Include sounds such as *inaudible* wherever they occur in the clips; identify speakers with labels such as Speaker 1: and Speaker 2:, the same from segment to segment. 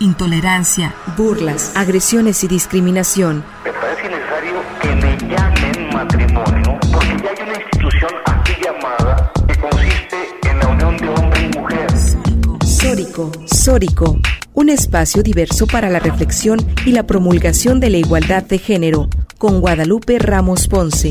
Speaker 1: intolerancia, burlas, agresiones y discriminación.
Speaker 2: Me parece necesario que me llamen matrimonio porque ya hay una institución así llamada que consiste en la unión de hombre y mujer.
Speaker 1: Sórico, Sórico, un espacio diverso para la reflexión y la promulgación de la igualdad de género, con Guadalupe Ramos Ponce.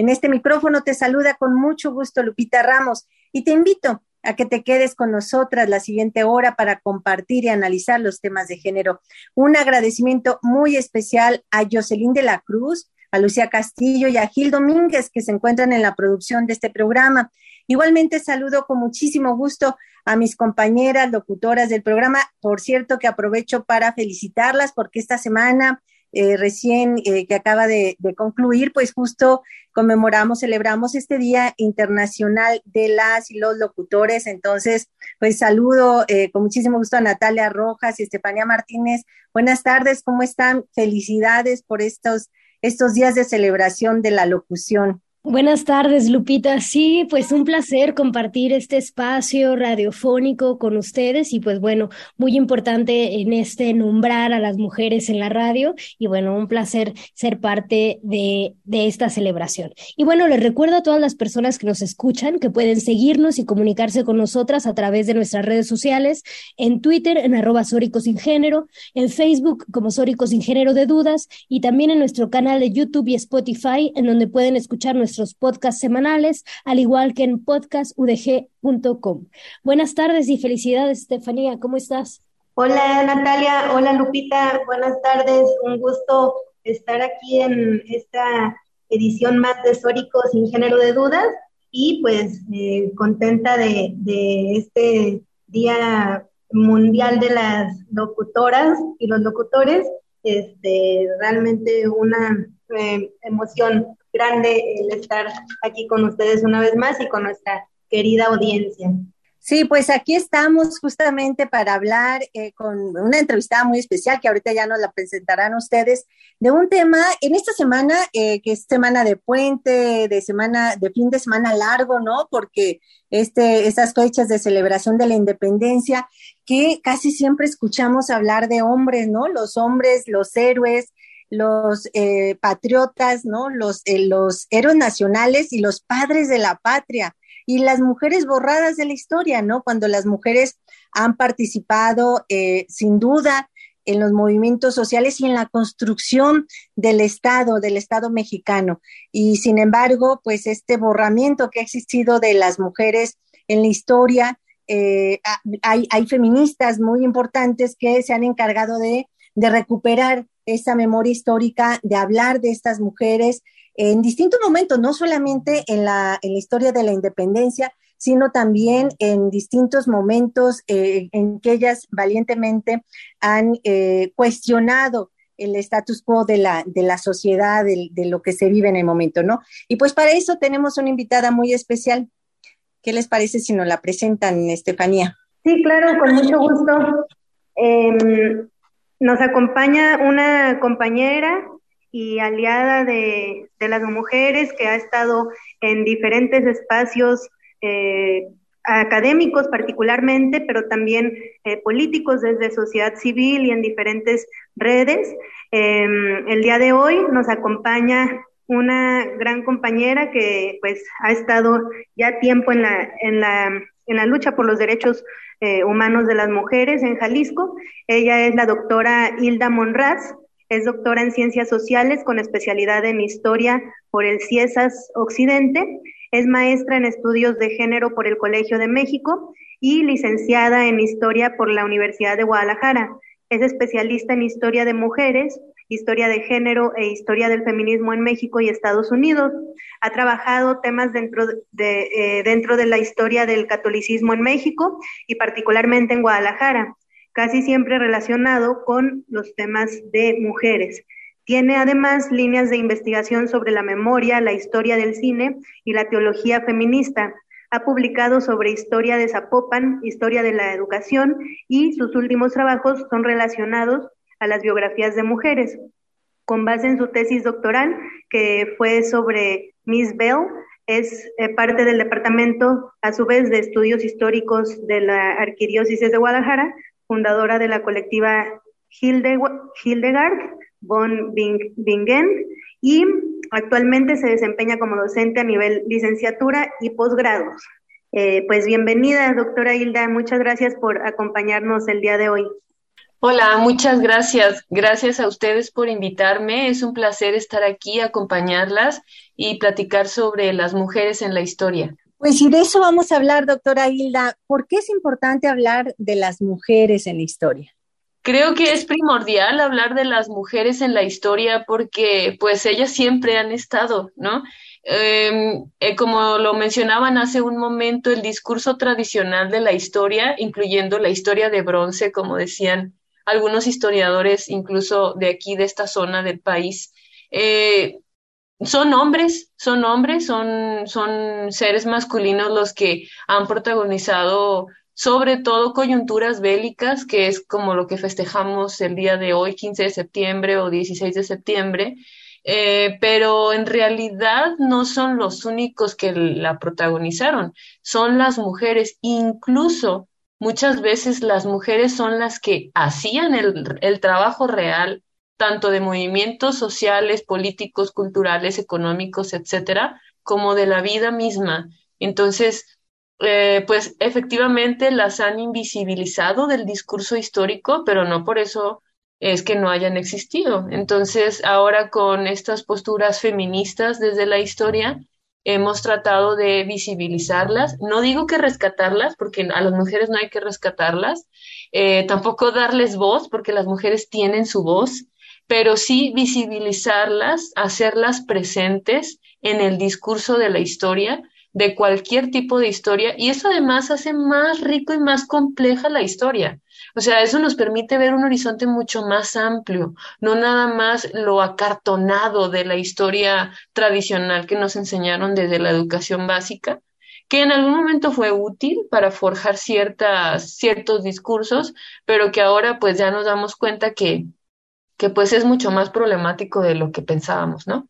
Speaker 3: En este micrófono te saluda con mucho gusto Lupita Ramos y te invito a que te quedes con nosotras la siguiente hora para compartir y analizar los temas de género. Un agradecimiento muy especial a Jocelyn de la Cruz, a Lucía Castillo y a Gil Domínguez que se encuentran en la producción de este programa. Igualmente saludo con muchísimo gusto a mis compañeras locutoras del programa. Por cierto que aprovecho para felicitarlas porque esta semana eh, recién eh, que acaba de, concluir, pues justo conmemoramos, celebramos este Día Internacional de las y los Locutores. Entonces, pues saludo eh, con muchísimo gusto a Natalia Rojas y Estefanía Martínez. Buenas tardes, ¿cómo están? Felicidades por estos, estos días de celebración de la locución.
Speaker 4: Buenas tardes, Lupita. Sí, pues un placer compartir este espacio radiofónico con ustedes y pues bueno, muy importante en este nombrar a las mujeres en la radio y bueno, un placer ser parte de, de esta celebración. Y bueno, les recuerdo a todas las personas que nos escuchan que pueden seguirnos y comunicarse con nosotras a través de nuestras redes sociales, en Twitter en arroba Sórico Sin Género, en Facebook como Sórico Sin Género de Dudas y también en nuestro canal de YouTube y Spotify en donde pueden escuchar nuestros nuestros podcasts semanales, al igual que en podcastudg.com. Buenas tardes y felicidades, Estefanía. ¿Cómo estás?
Speaker 5: Hola, Natalia. Hola, Lupita. Buenas tardes. Un gusto estar aquí en esta edición más de Sórico sin género de dudas y pues eh, contenta de, de este Día Mundial de las Locutoras y los Locutores. Este, realmente una eh, emoción grande el estar aquí con ustedes una vez más y con nuestra querida audiencia.
Speaker 3: Sí, pues aquí estamos justamente para hablar eh, con una entrevistada muy especial que ahorita ya nos la presentarán ustedes de un tema en esta semana eh, que es semana de puente, de semana de fin de semana largo, ¿no? Porque este estas fechas de celebración de la independencia que casi siempre escuchamos hablar de hombres, ¿no? Los hombres, los héroes, los eh, patriotas, ¿no? Los, eh, los héroes nacionales y los padres de la patria y las mujeres borradas de la historia, ¿no? Cuando las mujeres han participado eh, sin duda en los movimientos sociales y en la construcción del Estado, del Estado mexicano. Y sin embargo, pues este borramiento que ha existido de las mujeres en la historia, hay, hay feministas muy importantes que se han encargado de, de recuperar esa memoria histórica, de hablar de estas mujeres en distintos momentos, no solamente en la, en la historia de la independencia, sino también en distintos momentos eh, en que ellas valientemente han eh, cuestionado el status quo de la, de la sociedad, de, lo que se vive en el momento, ¿no? Y pues para eso tenemos una invitada muy especial. ¿Qué les parece si nos la presentan, Estefanía?
Speaker 5: Sí, claro, con mucho gusto. Eh, nos acompaña una compañera y aliada de, las mujeres que ha estado en diferentes espacios eh, académicos particularmente, pero también eh, políticos desde sociedad civil y en diferentes redes. Em, el día de hoy nos acompaña una gran compañera que pues ha estado ya tiempo en la, en la, en la lucha por los derechos eh, Humanos de las Mujeres en Jalisco. Ella es la doctora Hilda Monraz, es doctora en Ciencias Sociales con especialidad en Historia por el CIESAS Occidente, es maestra en Estudios de Género por el Colegio de México y licenciada en Historia por la Universidad de Guadalajara. Es especialista en Historia de Mujeres historia de género e historia del feminismo en México y Estados Unidos. Ha trabajado temas dentro de, eh, dentro de la historia del catolicismo en México y particularmente en Guadalajara, casi siempre relacionado con los temas de mujeres. Tiene además líneas de investigación sobre la memoria, la historia del cine y la teología feminista. Ha publicado sobre historia de Zapopan, historia de la educación y sus últimos trabajos son relacionados a las biografías de mujeres. Con base en su tesis doctoral, que fue sobre Miss Bell, es eh, parte del Departamento, a su vez, de Estudios Históricos de la Arquidiócesis de Guadalajara, fundadora de la colectiva Hildegard von Bingen y actualmente se desempeña como docente a nivel licenciatura y posgrados. Eh, pues bienvenida, doctora Hilda, muchas gracias por acompañarnos el día de hoy.
Speaker 6: Hola, muchas gracias. Gracias a ustedes por invitarme. Es un placer estar aquí, acompañarlas y platicar sobre las mujeres en la historia.
Speaker 3: Pues y de eso vamos a hablar, doctora Hilda. ¿Por qué es importante hablar de las mujeres en la historia?
Speaker 6: Creo que es primordial hablar de las mujeres en la historia porque pues ellas siempre han estado, ¿no? Em, eh, como lo mencionaban hace un momento, el discurso tradicional de la historia, incluyendo la historia de bronce, como decían algunos historiadores, incluso de aquí, de esta zona del país, eh, son hombres, son hombres, son, son seres masculinos los que han protagonizado sobre todo coyunturas bélicas, que es como lo que festejamos el día de hoy, 15 de septiembre o 16 de septiembre, eh, pero en realidad no son los únicos que la protagonizaron, son las mujeres, incluso muchas veces las mujeres son las que hacían el, el trabajo real, tanto de movimientos sociales, políticos, culturales, económicos, etcétera, como de la vida misma. Entonces, eh, pues efectivamente las han invisibilizado del discurso histórico, pero no por eso es que no hayan existido. Entonces, ahora con estas posturas feministas desde la historia, hemos tratado de visibilizarlas. No digo que rescatarlas, porque a las mujeres no hay que rescatarlas, eh, tampoco darles voz, porque las mujeres tienen su voz, pero sí visibilizarlas, hacerlas presentes en el discurso de la historia de cualquier tipo de historia y eso además hace más rico y más compleja la historia. O sea, eso nos permite ver un horizonte mucho más amplio, no nada más lo acartonado de la historia tradicional que nos enseñaron desde la educación básica, que en algún momento fue útil para forjar ciertas, ciertos discursos, pero que ahora pues ya nos damos cuenta que, que pues es mucho más problemático de lo que pensábamos, ¿no?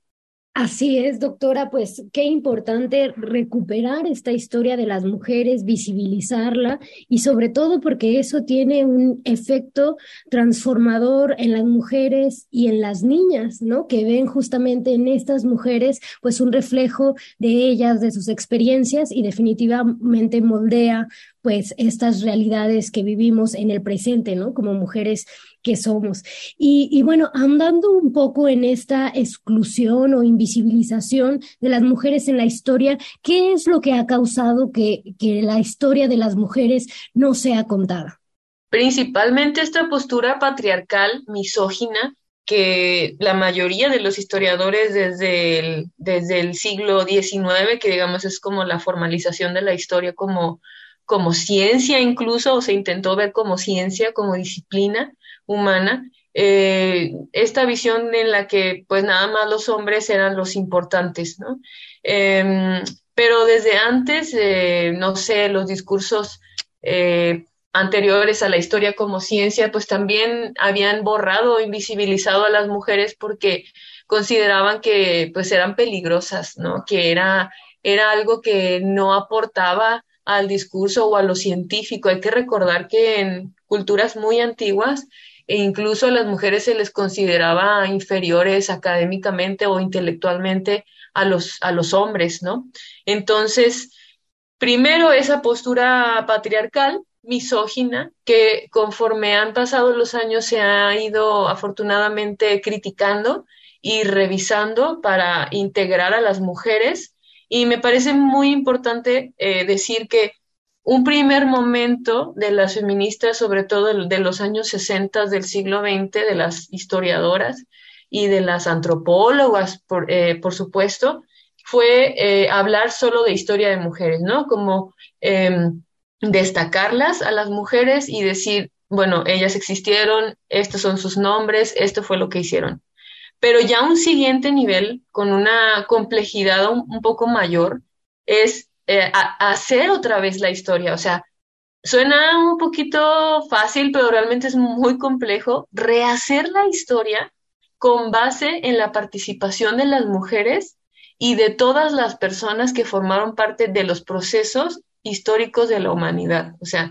Speaker 4: Así es, doctora, pues qué importante recuperar esta historia de las mujeres, visibilizarla y sobre todo porque eso tiene un efecto transformador en las mujeres y en las niñas, ¿no? Que ven justamente en estas mujeres pues un reflejo de ellas, de sus experiencias y definitivamente moldea pues estas realidades que vivimos en el presente, ¿no? Como mujeres que somos. Y, bueno, andando un poco en esta exclusión o invisibilización de las mujeres en la historia, ¿qué es lo que ha causado que, que la historia de las mujeres no sea contada?
Speaker 6: Principalmente esta postura patriarcal, misógina, que la mayoría de los historiadores desde el, desde el siglo XIX, que digamos es como la formalización de la historia como, como ciencia incluso, o se intentó ver como ciencia, como disciplina, humana, eh, esta visión en la que pues nada más los hombres eran los importantes, ¿no? Em, pero desde antes, eh, no sé, los discursos eh, anteriores a la historia como ciencia, pues también habían borrado invisibilizado a las mujeres porque consideraban que pues eran peligrosas, ¿no? Que era, era algo que no aportaba al discurso o a lo científico. Hay que recordar que en culturas muy antiguas e incluso a las mujeres se les consideraba inferiores académicamente o intelectualmente a los, a los hombres, ¿no? Entonces, primero esa postura patriarcal, misógina, que conforme han pasado los años se ha ido afortunadamente criticando y revisando para integrar a las mujeres. Y me parece muy importante eh, decir que un primer momento de las feministas, sobre todo de los años 60 del siglo XX, de las historiadoras, y de las antropólogas, por, eh, por supuesto, fue eh, hablar solo de historia de mujeres, ¿no? Como em, destacarlas a las mujeres y decir, bueno, ellas existieron, estos son sus nombres, esto fue lo que hicieron. Pero ya un siguiente nivel, con una complejidad un, poco mayor, es eh, hacer otra vez la historia. O sea, suena un poquito fácil, pero realmente es muy complejo. Rehacer la historia con base en la participación de las mujeres y de todas las personas que formaron parte de los procesos históricos de la humanidad. O sea,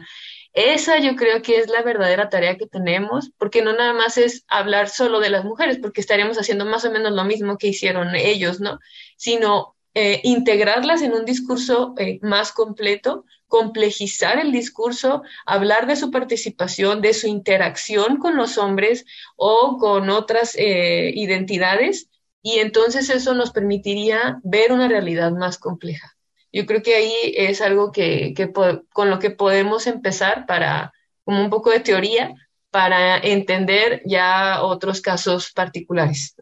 Speaker 6: esa yo creo que es la verdadera tarea que tenemos, porque no nada más es hablar solo de las mujeres, porque estaríamos haciendo más o menos lo mismo que hicieron ellos, ¿no? Sino eh, integrarlas en un discurso eh, más completo, complejizar el discurso, hablar de su participación, de su interacción con los hombres o con otras eh, identidades y entonces eso nos permitiría ver una realidad más compleja. Yo creo que ahí es algo que, con lo que podemos empezar para, como un poco de teoría, para entender ya otros casos particulares.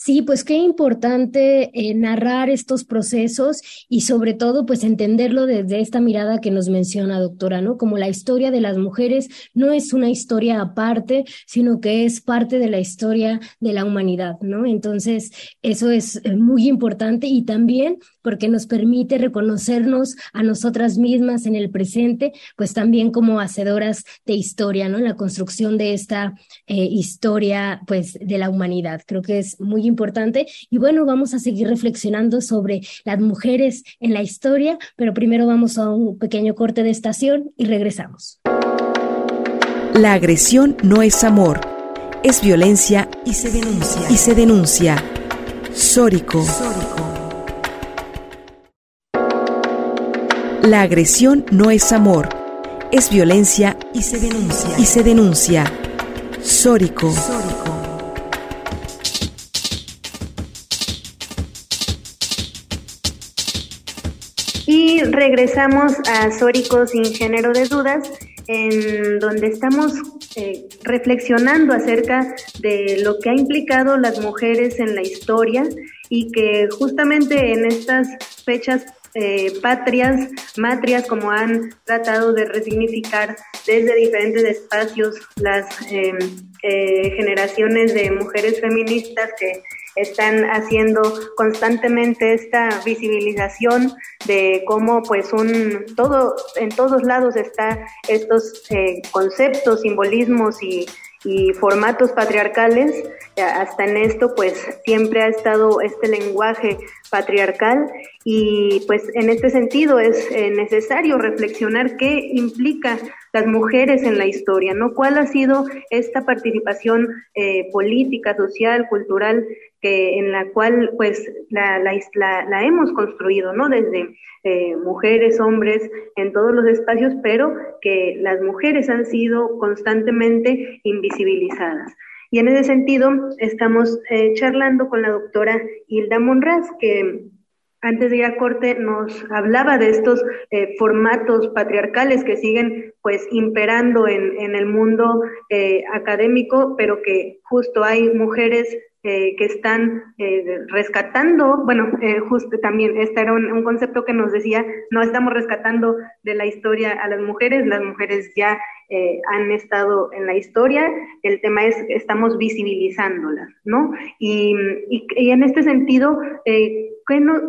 Speaker 4: Sí, pues qué importante eh, narrar estos procesos y sobre todo pues entenderlo desde esta mirada que nos menciona doctora, ¿no? Como la historia de las mujeres no es una historia aparte, sino que es parte de la historia de la humanidad, ¿no? Entonces, eso es eh, muy importante y también porque nos permite reconocernos a nosotras mismas en el presente, pues también como hacedoras de historia, ¿no? En la construcción de esta eh, historia pues de la humanidad. Creo que es muy importante. Y bueno, vamos a seguir reflexionando sobre las mujeres en la historia, pero primero vamos a un pequeño corte de estación y regresamos.
Speaker 1: La agresión no es amor, es violencia y se denuncia. Y se denuncia. Sórico. La agresión no es amor, es violencia y se denuncia. Y se denuncia. Sórico.
Speaker 5: Regresamos a Sórico sin género de dudas, en donde estamos eh, reflexionando acerca de lo que ha implicado las mujeres en la historia y que justamente en estas fechas eh, patrias, matrias, como han tratado de resignificar desde diferentes espacios las eh, generaciones de mujeres feministas que están haciendo constantemente esta visibilización de cómo pues un todo en todos lados está estos eh, conceptos, simbolismos y, y formatos patriarcales, hasta en esto pues siempre ha estado este lenguaje patriarcal y pues en este sentido es eh, necesario reflexionar qué implica las mujeres en la historia, ¿no? ¿Cuál ha sido esta participación eh, política, social, cultural que en la cual pues la, la, la, hemos construido, ¿no? Desde eh, mujeres, hombres, en todos los espacios, pero que las mujeres han sido constantemente invisibilizadas. Y en ese sentido, estamos eh, charlando con la doctora Hilda Monraz, que antes de ir a corte nos hablaba de estos eh, formatos patriarcales que siguen pues imperando en, en el mundo académico, pero que justo hay mujeres eh, que están eh, rescatando, bueno, eh, justo también, este era un, concepto que nos decía, no estamos rescatando de la historia a las mujeres, las mujeres ya han estado en la historia, el tema es, estamos visibilizándolas, ¿no? Y, y, en este sentido,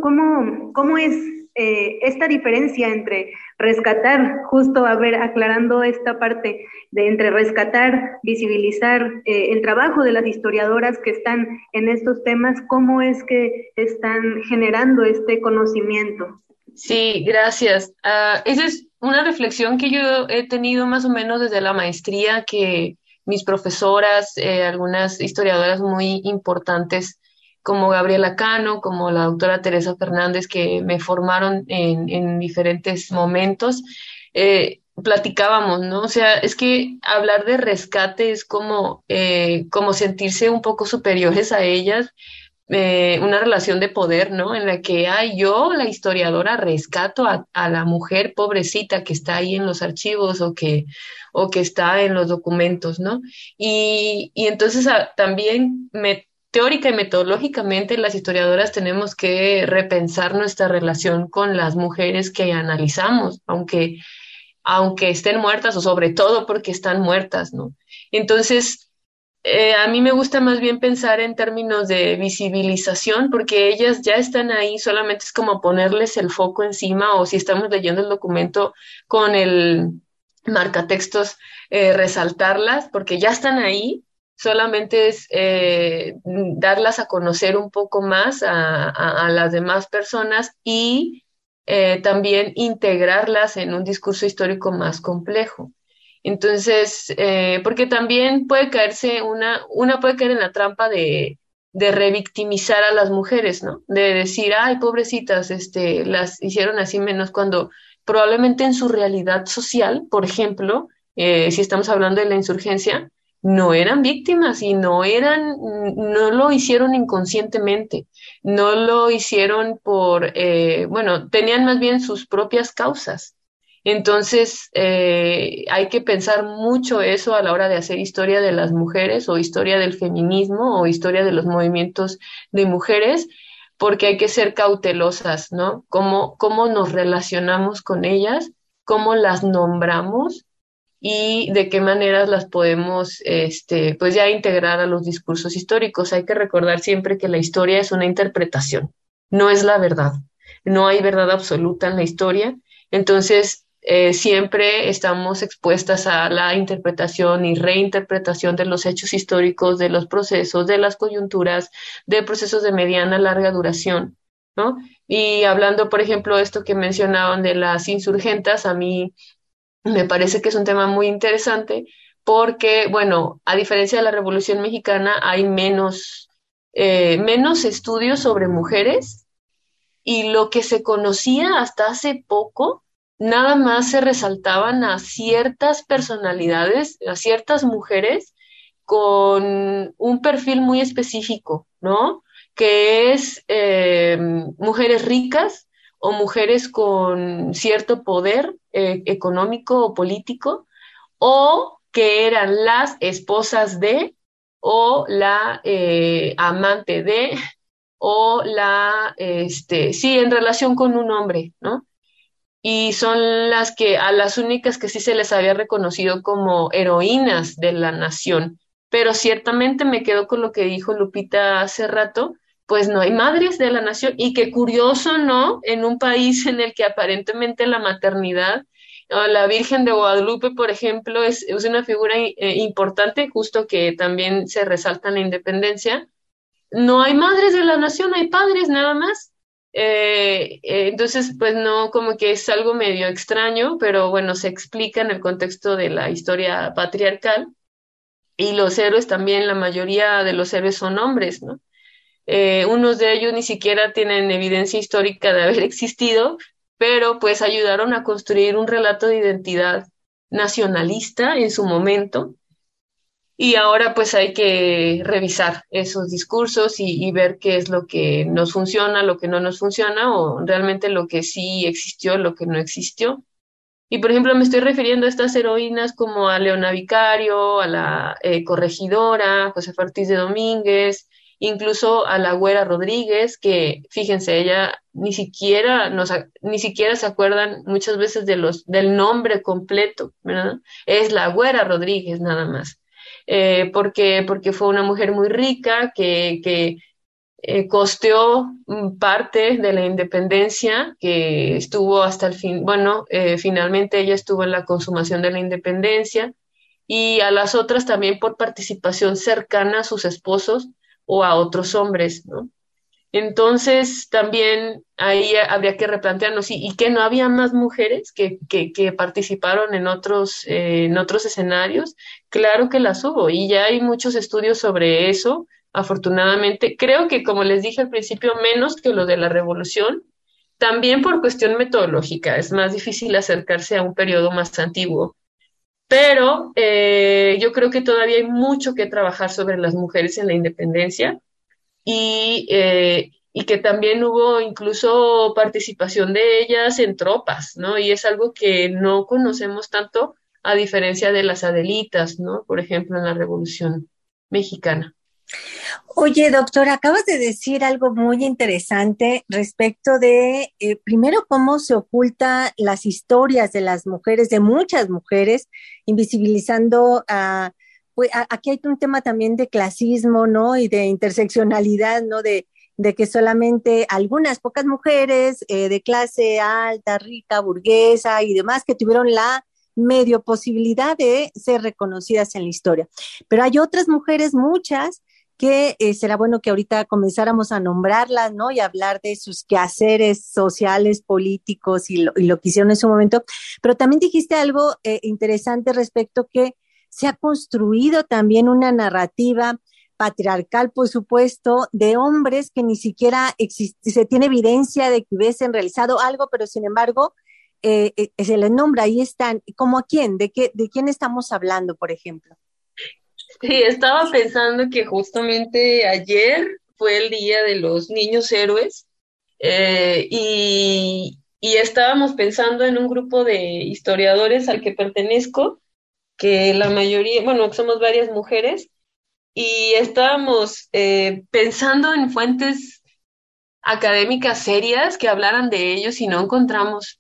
Speaker 5: ¿cómo, ¿cómo es eh, esta diferencia entre rescatar, justo a ver, aclarando esta parte de entre rescatar, visibilizar eh, el trabajo de las historiadoras que están en estos temas, cómo es que están generando este conocimiento.
Speaker 6: Sí, gracias. Uh, esa es una reflexión que yo he tenido más o menos desde la maestría, que mis profesoras, eh, algunas historiadoras muy importantes, como Gabriela Cano, como la doctora Teresa Fernández, que me formaron en, diferentes momentos, eh, platicábamos, ¿no? O sea, es que hablar de rescate es como, eh, como sentirse un poco superiores a ellas, eh, una relación de poder, ¿no? En la que, ay, yo, la historiadora, rescato a, la mujer pobrecita que está ahí en los archivos o que, o que está en los documentos, ¿no? Y, y entonces ah, también me teórica y metodológicamente las historiadoras tenemos que repensar nuestra relación con las mujeres que analizamos, aunque, aunque estén muertas o sobre todo porque están muertas, ¿no? Entonces, eh, a mí me gusta más bien pensar en términos de visibilización, porque ellas ya están ahí, solamente es como ponerles el foco encima o si estamos leyendo el documento con el marcatextos, eh, resaltarlas, porque ya están ahí solamente es eh, darlas a conocer un poco más a, las demás personas y también integrarlas en un discurso histórico más complejo. Entonces, eh, porque también puede caerse una, una puede caer en la trampa de, revictimizar a las mujeres, ¿no? De decir, ay, pobrecitas, este, las hicieron así menos cuando probablemente en su realidad social, por ejemplo, si estamos hablando de la insurgencia, no eran víctimas y no eran, no lo hicieron inconscientemente, no lo hicieron por, eh, bueno, tenían más bien sus propias causas. Entonces, eh, hay que pensar mucho eso a la hora de hacer historia de las mujeres o historia del feminismo o historia de los movimientos de mujeres, porque hay que ser cautelosas, ¿no? Cómo, cómo nos relacionamos con ellas, cómo las nombramos y de qué maneras las podemos, este, pues ya integrar a los discursos históricos. Hay que recordar siempre que la historia es una interpretación, no es la verdad. No hay verdad absoluta en la historia. Entonces, eh, siempre estamos expuestas a la interpretación y reinterpretación de los hechos históricos, de los procesos, de las coyunturas, de procesos de mediana, larga duración, ¿no? Y hablando, por ejemplo, esto que mencionaban de las insurgentas, a mí me parece que es un tema muy interesante porque, bueno, a diferencia de la Revolución Mexicana, hay menos, eh, menos estudios sobre mujeres y lo que se conocía hasta hace poco, nada más se resaltaban a ciertas personalidades, a ciertas mujeres con un perfil muy específico, ¿no? Que es eh, mujeres ricas o mujeres con cierto poder eh, económico o político, o que eran las esposas de, o la eh, amante de, o la, este, sí, en relación con un hombre, ¿no? Y son las que, a las únicas que sí se les había reconocido como heroínas de la nación. Pero ciertamente me quedo con lo que dijo Lupita hace rato, pues no hay madres de la nación y qué curioso, ¿no? En un país en el que aparentemente la maternidad, la Virgen de Guadalupe, por ejemplo, es, una figura eh, importante, justo que también se resalta en la independencia. No hay madres de la nación, hay padres nada más. Eh, eh, entonces, pues no, como que es algo medio extraño, pero bueno, se explica en el contexto de la historia patriarcal. Y los héroes también, la mayoría de los héroes son hombres, ¿no? Eh, unos de ellos ni siquiera tienen evidencia histórica de haber *laughs* existido, pero pues ayudaron a construir un relato de identidad nacionalista en su momento. Y ahora pues hay que revisar esos discursos y, ver qué es lo que nos funciona, lo que no nos funciona o realmente lo que sí existió, lo que no existió. Y por ejemplo me estoy refiriendo a estas heroínas como a Leona Vicario, a la eh, corregidora, José Ortiz de Domínguez, incluso a la Güera Rodríguez, que fíjense, ella ni siquiera nos, ni siquiera se acuerdan muchas veces de los, del nombre completo, ¿verdad? Es la Güera Rodríguez nada más. Eh, porque, porque fue una mujer muy rica que, que eh, costeó parte de la independencia, que estuvo hasta el fin, bueno, eh, finalmente ella estuvo en la consumación de la independencia, y a las otras también por participación cercana a sus esposos, o a otros hombres, ¿no? Entonces, también ahí habría que replantearnos, ¿y, que no había más mujeres que, que, que participaron en otros, eh, en otros escenarios? Claro que las hubo, y ya hay muchos estudios sobre eso, afortunadamente. Creo que, como les dije al principio, menos que lo de la revolución, también por cuestión metodológica, es más difícil acercarse a un periodo más antiguo. Pero eh, yo creo que todavía hay mucho que trabajar sobre las mujeres en la independencia y, eh, y que también hubo incluso participación de ellas en tropas, ¿no? Y es algo que no conocemos tanto a diferencia de las Adelitas, ¿no? Por ejemplo, en la Revolución Mexicana.
Speaker 3: Oye, doctor, acabas de decir algo muy interesante respecto de, eh, primero, cómo se oculta las historias de las mujeres, de muchas mujeres, invisibilizando a, pues, aquí hay un tema también de clasismo, ¿no? Y de interseccionalidad, ¿no? De, de que solamente algunas pocas mujeres eh, de clase alta, rica, burguesa y demás que tuvieron la medio posibilidad de ser reconocidas en la historia. Pero hay otras mujeres, muchas, que eh, será bueno que ahorita comenzáramos a nombrarlas, ¿no? Y hablar de sus quehaceres sociales, políticos y lo, que hicieron en su momento. Pero también dijiste algo eh, interesante respecto que se ha construido también una narrativa patriarcal, por supuesto, de hombres que ni siquiera se tiene evidencia de que hubiesen realizado algo, pero sin embargo, eh, se les nombra, ahí están. ¿Cómo a quién? ¿De, qué, ¿De quién estamos hablando, por ejemplo?
Speaker 6: Sí, estaba pensando que justamente ayer fue el día de los niños héroes eh, y, estábamos pensando en un grupo de historiadores al que pertenezco, que la mayoría, bueno, somos varias mujeres, y estábamos eh, pensando en fuentes académicas serias que hablaran de ellos y no encontramos.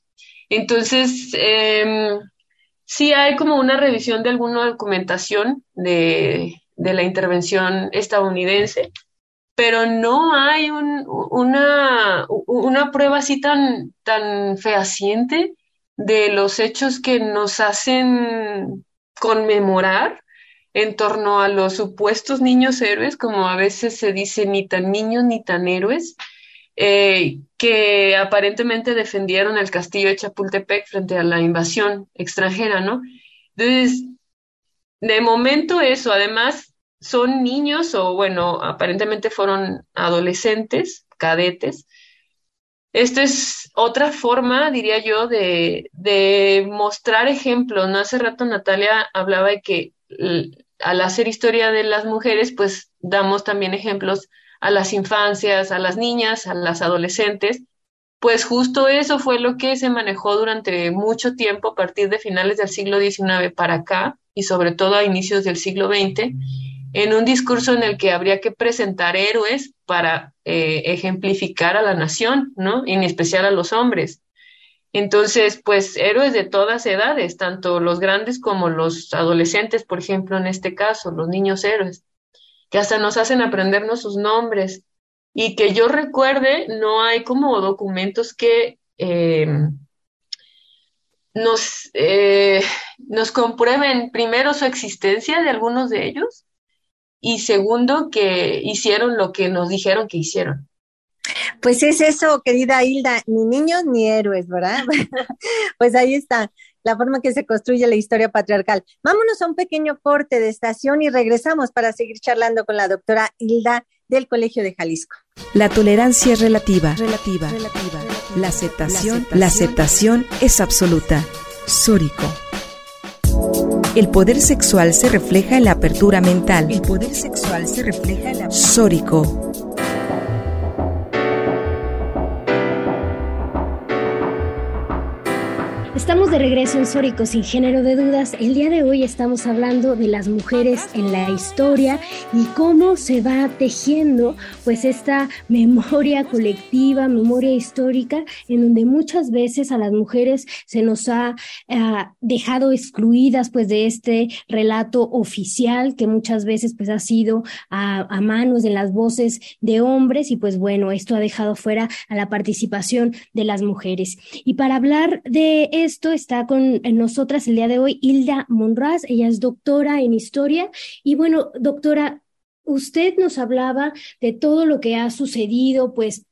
Speaker 6: Entonces, eh, Sí hay como una revisión de alguna documentación de, la intervención estadounidense, pero no hay una, una prueba así tan, tan fehaciente de los hechos que nos hacen conmemorar en torno a los supuestos niños héroes, como a veces se dice, ni tan niños ni tan héroes, eh, que aparentemente defendieron el castillo de Chapultepec frente a la invasión extranjera, ¿no? Entonces, de momento eso, además son niños o bueno, aparentemente fueron adolescentes, cadetes. Esto es otra forma, diría yo, de, de mostrar ejemplos, ¿no? Hace rato Natalia hablaba de que al hacer historia de las mujeres, pues damos también ejemplos a las infancias, a las niñas, a las adolescentes, pues justo eso fue lo que se manejó durante mucho tiempo a partir de finales del siglo XIX para acá y sobre todo a inicios del siglo XX, en un discurso en el que habría que presentar héroes para eh, ejemplificar a la nación, ¿no? En especial a los hombres. Entonces, pues héroes de todas edades, tanto los grandes como los adolescentes, por ejemplo, en este caso, los niños héroes que hasta nos hacen aprendernos sus nombres y que yo recuerde, no hay como documentos que eh, nos, eh, nos comprueben primero su existencia de algunos de ellos y segundo que hicieron lo que nos dijeron que hicieron.
Speaker 3: Pues es eso, querida Hilda, ni niños ni héroes, ¿verdad? *laughs* pues ahí está la forma que se construye la historia patriarcal. Vámonos a un pequeño corte de estación y regresamos para seguir charlando con la doctora Hilda del Colegio de Jalisco.
Speaker 1: La tolerancia es relativa, relativa, relativa. La aceptación, la aceptación es absoluta. Sórico. El poder sexual se refleja en la apertura mental. El poder sexual se refleja en la Sórico
Speaker 4: Estamos de regreso en Sórico sin género de dudas. El día de hoy estamos hablando de las mujeres en la historia y cómo se va tejiendo pues esta *laughs* memoria colectiva, memoria histórica, en donde muchas veces a las mujeres se nos ha eh, dejado excluidas pues de este relato oficial que muchas veces pues ha sido a, a manos de las voces de hombres y pues bueno, esto ha dejado fuera a la participación de las mujeres. Y para hablar de esto está con nosotras el día de hoy Hilda Monraz, ella es doctora en historia. Y bueno, doctora, usted nos hablaba de todo lo que ha sucedido, pues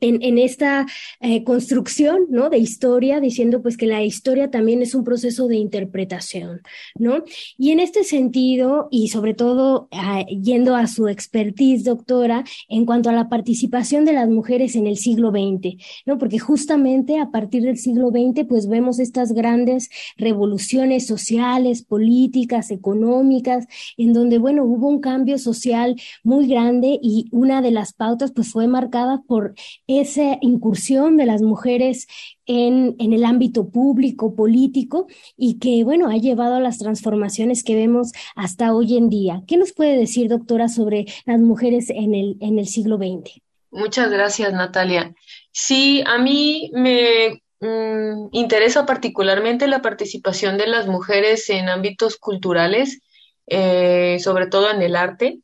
Speaker 4: en, esta eh, construcción, ¿no? De historia, diciendo pues que la historia también es un proceso de interpretación, ¿no? Y en este sentido, y sobre todo ah, yendo a su expertise, doctora, en cuanto a la participación de las mujeres en el siglo XX, ¿no? Porque justamente a partir del siglo XX, pues vemos estas grandes revoluciones sociales, políticas, económicas, en donde, bueno, hubo un cambio social muy grande y una de las pautas, pues fue marcada por esa incursión de las mujeres en, en, el ámbito público, político, y que, bueno, ha llevado a las transformaciones que vemos hasta hoy en día. ¿Qué nos puede decir, doctora, sobre las mujeres en el, en el siglo XX?
Speaker 6: Muchas gracias, Natalia. Sí, a mí me mm, interesa particularmente la participación de las mujeres en ámbitos culturales, eh, sobre todo en el arte,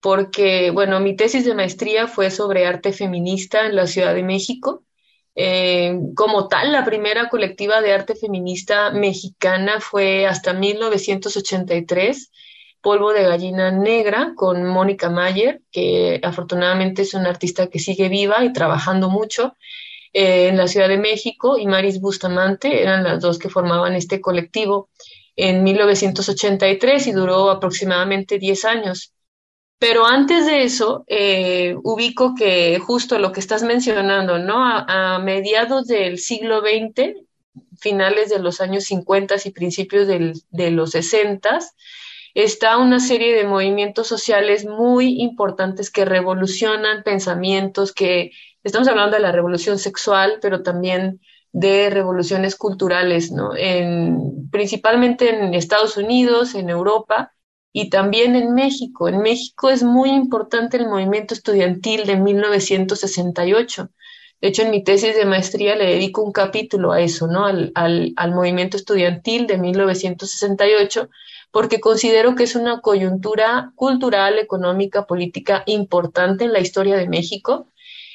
Speaker 6: porque, bueno, mi tesis de maestría fue sobre arte feminista en la Ciudad de México. Eh, como tal, la primera colectiva de arte feminista mexicana fue hasta 1983 Polvo de Gallina Negra con Mónica Mayer, que afortunadamente es una artista que sigue viva y trabajando mucho eh, en la Ciudad de México, y Maris Bustamante, eran las dos que formaban este colectivo en 1983 y duró aproximadamente 10 años. Pero antes de eso, eh, ubico que justo lo que estás mencionando, ¿no? A, mediados del siglo XX, finales de los años 50 y principios de los 60, está una serie de movimientos sociales muy importantes que revolucionan pensamientos, que estamos hablando de la revolución sexual, pero también de revoluciones culturales, ¿no? En, principalmente en Estados Unidos, en Europa y también en México. En México es muy importante el movimiento estudiantil de 1968. De hecho, en mi tesis de maestría le dedico un capítulo a eso, ¿no? Al, al, movimiento estudiantil de 1968 porque considero que es una coyuntura cultural, económica, política importante en la historia de México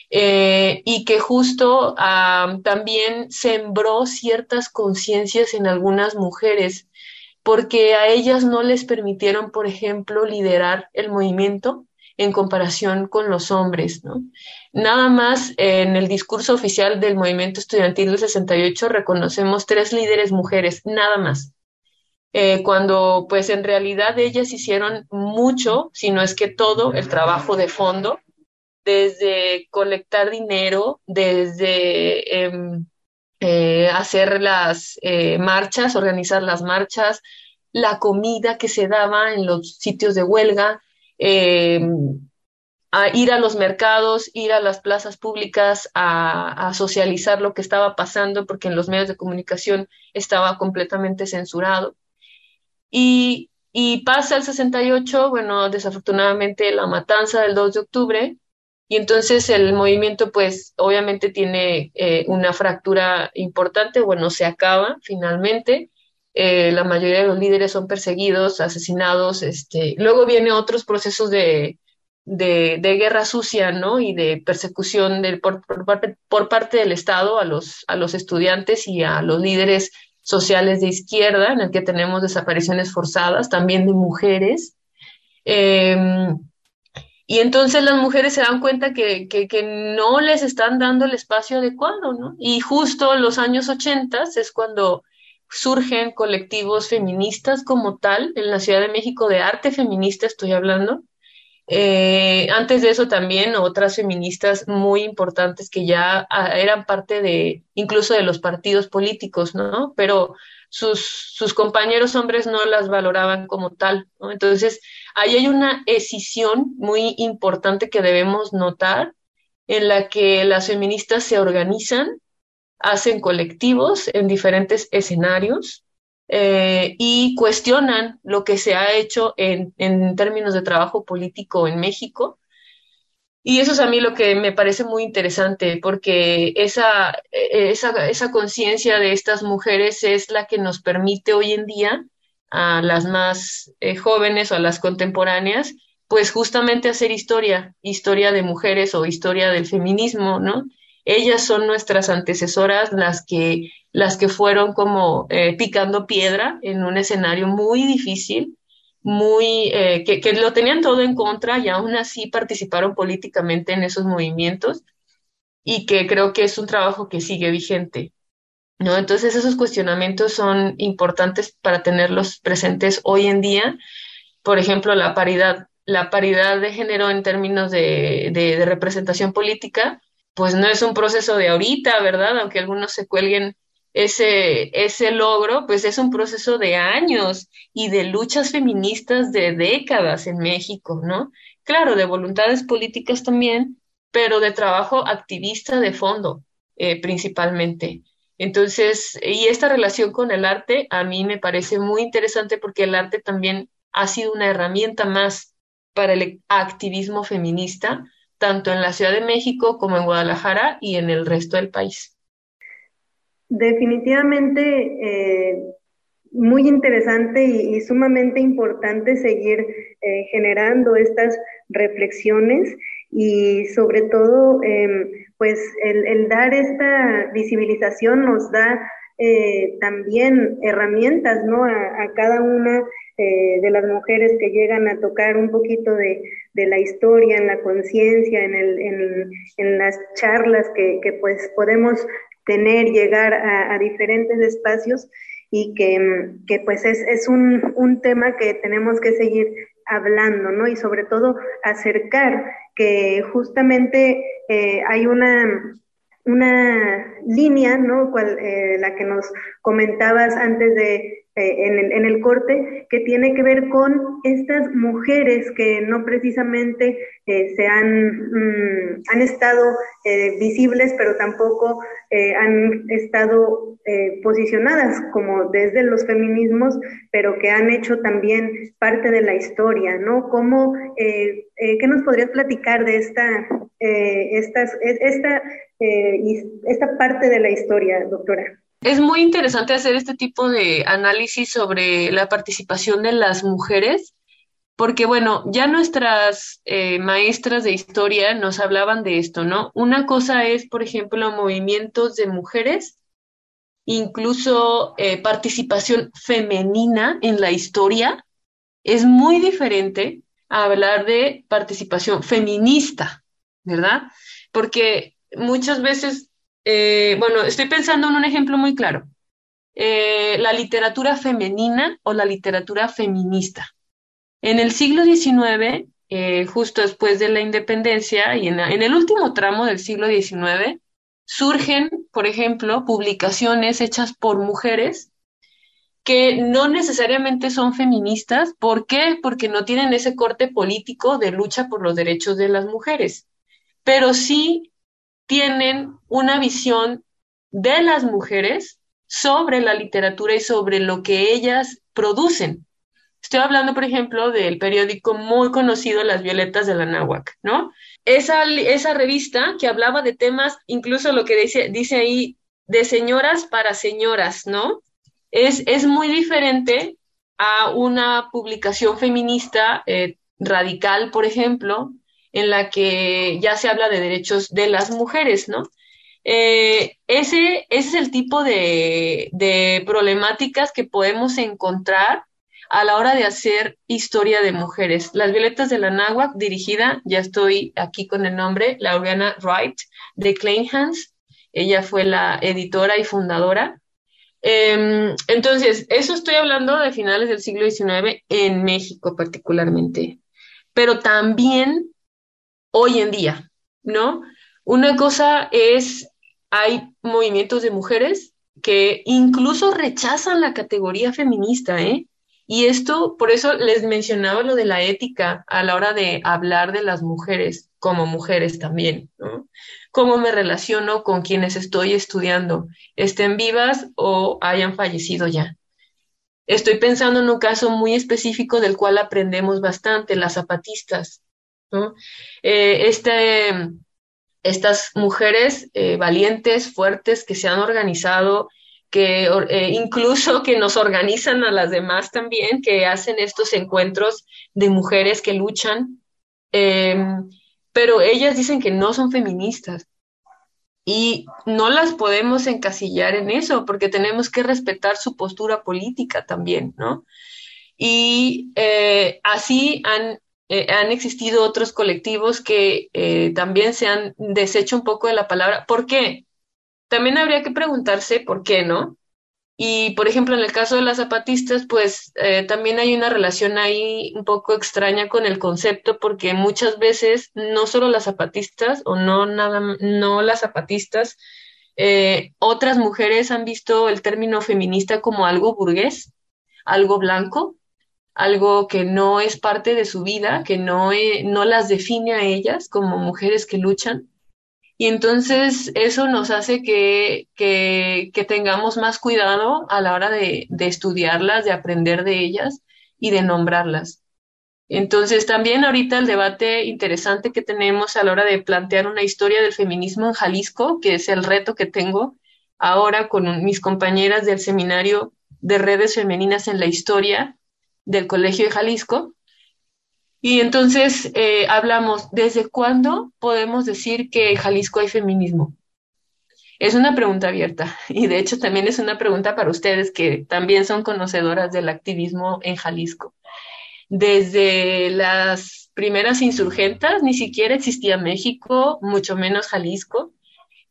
Speaker 6: eh, y que justo ah, también sembró ciertas conciencias en algunas mujeres porque a ellas no les permitieron, por ejemplo, liderar el movimiento en comparación con los hombres, ¿no? Nada más en el discurso oficial del movimiento estudiantil del 68 reconocemos tres líderes mujeres, nada más. Eh, cuando pues en realidad ellas hicieron mucho, si no es que todo, el trabajo de fondo, desde colectar dinero, desde em, eh, hacer las eh, marchas, organizar las marchas, la comida que se daba en los sitios de huelga, em, ir a los mercados, ir a las plazas públicas a, a, socializar lo que estaba pasando, porque en los medios de comunicación estaba completamente censurado. Y, y pasa el 68, bueno, desafortunadamente la matanza del 2 de octubre, y entonces el movimiento, pues, obviamente tiene eh, una fractura importante, bueno, se acaba finalmente. Eh, la mayoría de los líderes son perseguidos, asesinados. Este, luego vienen otros procesos de, de, de, guerra sucia, ¿no? Y de persecución de, por, por, por, parte del Estado a los, a los estudiantes y a los líderes sociales de izquierda, en el que tenemos desapariciones forzadas, también de mujeres. Eh, y entonces las mujeres se dan cuenta que, que, no les están dando el espacio adecuado, ¿no? Y justo en los años 80 es cuando surgen colectivos feministas como tal, en la Ciudad de México de arte feminista estoy hablando, eh, antes de eso también otras feministas muy importantes que ya ah, eran parte de incluso de los partidos políticos, ¿no? Pero sus, sus compañeros hombres no las valoraban como tal, ¿no? Entonces, ahí hay una escisión muy importante que debemos notar en la que las feministas se organizan, hacen colectivos en diferentes escenarios, eh, y cuestionan lo que se ha hecho en, en, términos de trabajo político en México. Y eso es a mí lo que me parece muy interesante, porque esa, eh, esa, esa conciencia de estas mujeres es la que nos permite hoy en día a las más eh, jóvenes o a las contemporáneas, pues justamente hacer historia, historia de mujeres o historia del feminismo, ¿no? Ellas son nuestras antecesoras, las que las que fueron como eh, picando piedra en un escenario muy difícil, muy eh, que, que, lo tenían todo en contra y aún así participaron políticamente en esos movimientos y que creo que es un trabajo que sigue vigente. ¿No? Entonces esos cuestionamientos son importantes para tenerlos presentes hoy en día. Por ejemplo, la paridad, la paridad de género en términos de, representación política, pues no es un proceso de ahorita, ¿verdad? Aunque algunos se cuelguen ese, ese logro, pues es un proceso de años y de luchas feministas de décadas en México, ¿no? Claro, de voluntades políticas también, pero de trabajo activista de fondo, eh, principalmente. Entonces, y esta relación con el arte a mí me parece muy interesante porque el arte también ha sido una herramienta más para el activismo feminista, tanto en la Ciudad de México como en Guadalajara y en el resto del país.
Speaker 5: Definitivamente eh, muy interesante y, sumamente importante seguir eh, generando estas reflexiones y sobre todo, em, pues el, dar esta visibilización nos da eh, también herramientas, ¿no? A, cada una eh, de las mujeres que llegan a tocar un poquito de, la historia, en la conciencia, en, en, en, las charlas que, pues podemos tener, llegar a, diferentes espacios y que, que pues es, es un, un tema que tenemos que seguir hablando, ¿no? Y sobre todo acercar que justamente eh, hay una, una línea, ¿no? Cual, eh, la que nos comentabas antes de en, el, en, el, corte, que tiene que ver con estas mujeres que no precisamente eh, se han, mm, han estado eh, visibles, pero tampoco han estado posicionadas como desde los feminismos, pero que han hecho también parte de la historia, ¿no? ¿Cómo, ¿Qué nos podrías platicar de esta, estas, esta, esta parte de la historia, doctora?
Speaker 6: Es muy interesante hacer este tipo de análisis sobre la participación de las mujeres, porque bueno, ya nuestras eh, maestras de historia nos hablaban de esto, ¿no? Una cosa es, por ejemplo, movimientos de mujeres, incluso eh, participación femenina en la historia, es muy diferente a hablar de participación feminista, ¿verdad? Porque muchas veces eh, bueno, estoy pensando en un ejemplo muy claro. Eh, la literatura femenina o la literatura feminista. En el siglo XIX, eh, justo después de la independencia y en, el último tramo del siglo XIX, surgen, por ejemplo, publicaciones hechas por mujeres que no necesariamente son feministas. ¿Por qué? Porque no tienen ese corte político de lucha por los derechos de las mujeres, pero sí tienen una visión de las mujeres sobre la literatura y sobre lo que ellas producen. Estoy hablando, por ejemplo, del periódico muy conocido Las Violetas de la Náhuac, ¿no? Esa, revista que hablaba de temas, incluso lo que dice, dice ahí, de señoras para señoras, ¿no? Es, es muy diferente a una publicación feminista eh, radical, por ejemplo, en la que ya se habla de derechos de las mujeres, ¿no? Eh, ese, es el tipo de, problemáticas que podemos encontrar a la hora de hacer historia de mujeres. Las Violetas de la Náhuac, dirigida, ya estoy aquí con el nombre, Lauriana Wright, de Kleinhans. Ella fue la editora y fundadora. Em, entonces, eso estoy hablando de finales del siglo XIX en México particularmente. Pero también hoy en día, ¿no? Una cosa es, hay movimientos de mujeres que incluso rechazan la categoría feminista, ¿eh? Y esto, por eso les mencionaba lo de la ética a la hora de hablar de las mujeres como mujeres también, ¿no? Cómo me relaciono con quienes estoy estudiando, estén vivas o hayan fallecido ya. Estoy pensando en un caso muy específico del cual aprendemos bastante, las zapatistas. Eh, este, estas mujeres eh, valientes, fuertes, que se han organizado, que eh, incluso *laughs* que nos organizan a las demás también, que hacen estos encuentros de mujeres que luchan, em, pero ellas dicen que no son feministas. Y no las podemos encasillar en eso, porque tenemos que respetar su postura política también, ¿no? Y así han eh, han existido otros colectivos que eh, también se han deshecho un poco de la palabra. ¿Por qué? También habría que preguntarse por qué, ¿no? Y, por ejemplo, en el caso de las zapatistas, pues eh, también hay una relación ahí un poco extraña con el concepto, porque muchas veces no solo las zapatistas o no nada, no las zapatistas, otras mujeres han visto el término feminista como algo burgués, algo blanco, algo que no es parte de su vida, que no, e, no las define a ellas como mujeres que luchan. Y entonces eso nos hace que, que, tengamos más cuidado a la hora de, de estudiarlas, de aprender de ellas y de nombrarlas. Entonces, también ahorita el debate interesante que tenemos a la hora de plantear una historia del feminismo en Jalisco, que es el reto que tengo ahora con mis compañeras del seminario de redes femeninas en la historia del Colegio de Jalisco. Y entonces eh, hablamos, ¿desde cuándo podemos decir que en Jalisco hay feminismo? Es una pregunta abierta *laughs* y de hecho también es una pregunta para ustedes que también son conocedoras del activismo en Jalisco. Desde las primeras insurgentas ni siquiera existía México, mucho menos Jalisco.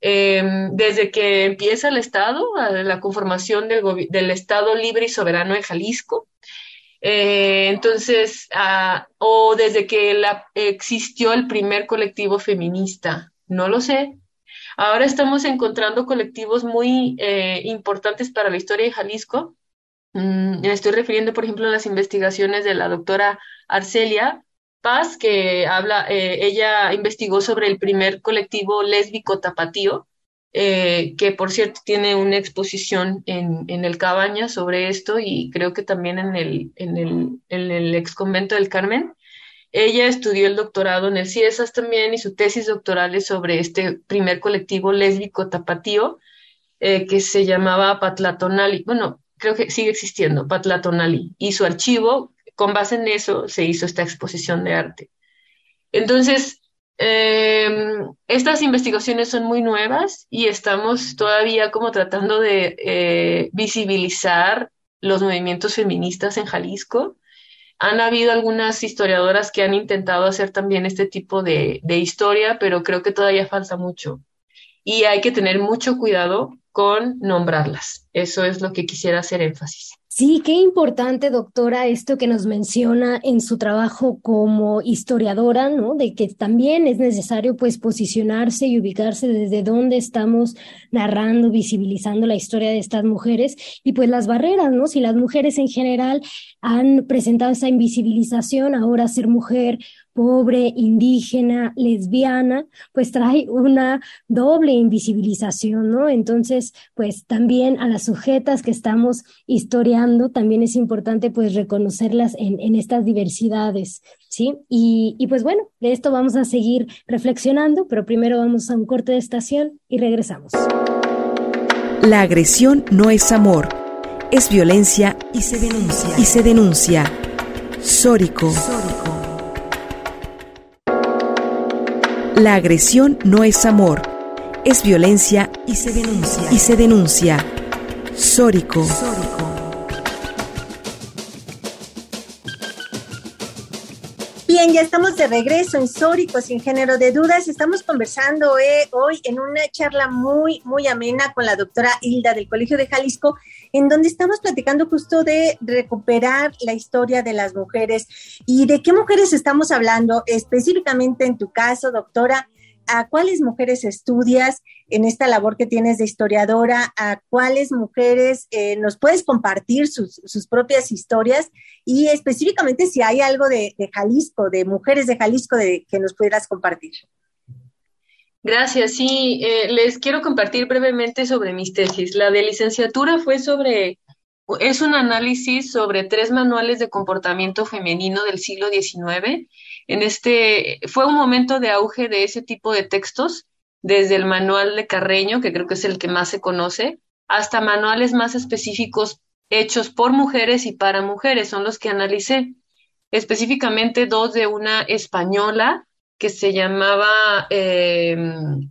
Speaker 6: Em, desde que empieza el Estado, la conformación del, del Estado libre y soberano en Jalisco, eh, entonces, ah, o desde que la, existió el primer colectivo feminista, no lo sé. Ahora estamos encontrando colectivos muy eh, importantes para la historia de Jalisco. Mm, me estoy refiriendo, por ejemplo, a las investigaciones de la doctora Arcelia Paz, que habla, eh, ella investigó sobre el primer colectivo lésbico tapatío, eh, que por cierto tiene una exposición en, en, el Cabaña sobre esto y creo que también en el, en el, en el ex convento del Carmen. Ella estudió el doctorado en el CIESAS también y su tesis doctoral es sobre este primer colectivo lésbico tapatío eh, que se llamaba Patlatonali. Bueno, creo que sigue existiendo, Patlatonali. Y su archivo, con base en eso, se hizo esta exposición de arte. Entonces, Em, estas investigaciones son muy nuevas y estamos todavía como tratando de eh, visibilizar los movimientos feministas en Jalisco. Han habido algunas historiadoras que han intentado hacer también este tipo de, de historia, pero creo que todavía falta mucho. Y hay que tener mucho cuidado con nombrarlas. Eso es lo que quisiera hacer énfasis.
Speaker 4: Sí, qué importante, doctora, esto que nos menciona en su trabajo como historiadora, ¿no? De que también es necesario, pues, posicionarse y ubicarse desde dónde estamos narrando, visibilizando la historia de estas mujeres y, pues, las barreras, ¿no? Si las mujeres en general han presentado esa invisibilización, ahora ser mujer pobre, indígena, lesbiana, pues trae una doble invisibilización, ¿no? Entonces, pues también a las sujetas que estamos historiando, también es importante pues reconocerlas en, en estas diversidades, ¿sí? Y, y pues bueno, de esto vamos a seguir reflexionando, pero primero vamos a un corte de estación y regresamos.
Speaker 1: La agresión no es amor, es violencia y se denuncia. Y se denuncia. Sórico. Sórico. La agresión no es amor, es violencia y se denuncia. Y se denuncia. Sórico.
Speaker 3: Bien, ya estamos de regreso en Sórico, sin género de dudas. Estamos conversando eh, hoy en una charla muy, muy amena con la doctora Hilda del Colegio de Jalisco, en donde estamos platicando justo de recuperar la historia de las mujeres y de qué mujeres estamos hablando específicamente en tu caso, doctora. ¿A cuáles mujeres estudias en esta labor que tienes de historiadora? ¿A cuáles mujeres eh, nos puedes compartir sus, propias historias? Y específicamente si hay algo de, Jalisco, de mujeres de Jalisco de, que nos pudieras compartir.
Speaker 6: Gracias. Sí, eh, les quiero compartir brevemente sobre mis tesis. La de licenciatura fue sobre, es un análisis sobre tres manuales de comportamiento femenino del siglo XIX. En este, fue un momento de auge de ese tipo de textos, desde el manual de Carreño, que creo que es el que más se conoce, hasta manuales más específicos hechos por mujeres y para mujeres, son los que analicé. Específicamente dos de una española, que se llamaba, eh,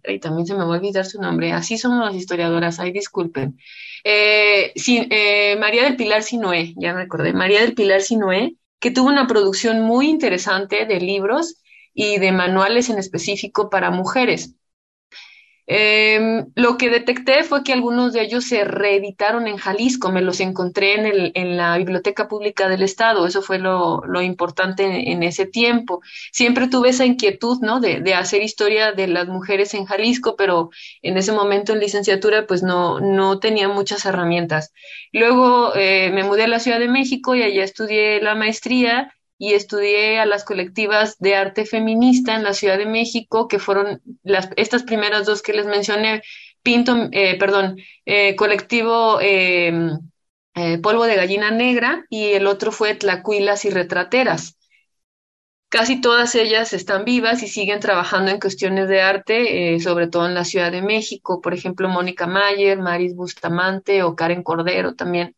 Speaker 6: y también se me va a olvidar su nombre, así somos las historiadoras, ay, disculpen. Eh, eh, María del Pilar Sinoé, ya me acordé, María del Pilar Sinoé, que tuvo una producción muy interesante de libros y de manuales en específico para mujeres. Em, lo que detecté fue que algunos de ellos se reeditaron en Jalisco, me los encontré en, el, en la Biblioteca Pública del Estado, eso fue lo, lo importante en, ese tiempo. Siempre tuve esa inquietud, ¿no? De, de, hacer historia de las mujeres en Jalisco, pero en ese momento en licenciatura pues no, no tenía muchas herramientas. Luego eh, me mudé a la Ciudad de México y allá estudié la maestría y estudié a las colectivas de arte feminista en la Ciudad de México, que fueron las, estas primeras dos que les mencioné, Pinto, eh, perdón, eh, colectivo eh, eh, Polvo de Gallina Negra y el otro fue Tlacuilas y Retrateras. Casi todas ellas están vivas y siguen trabajando en cuestiones de arte, sobre todo en la Ciudad de México. Por ejemplo, Mónica Mayer, Maris Bustamante o Karen Cordero también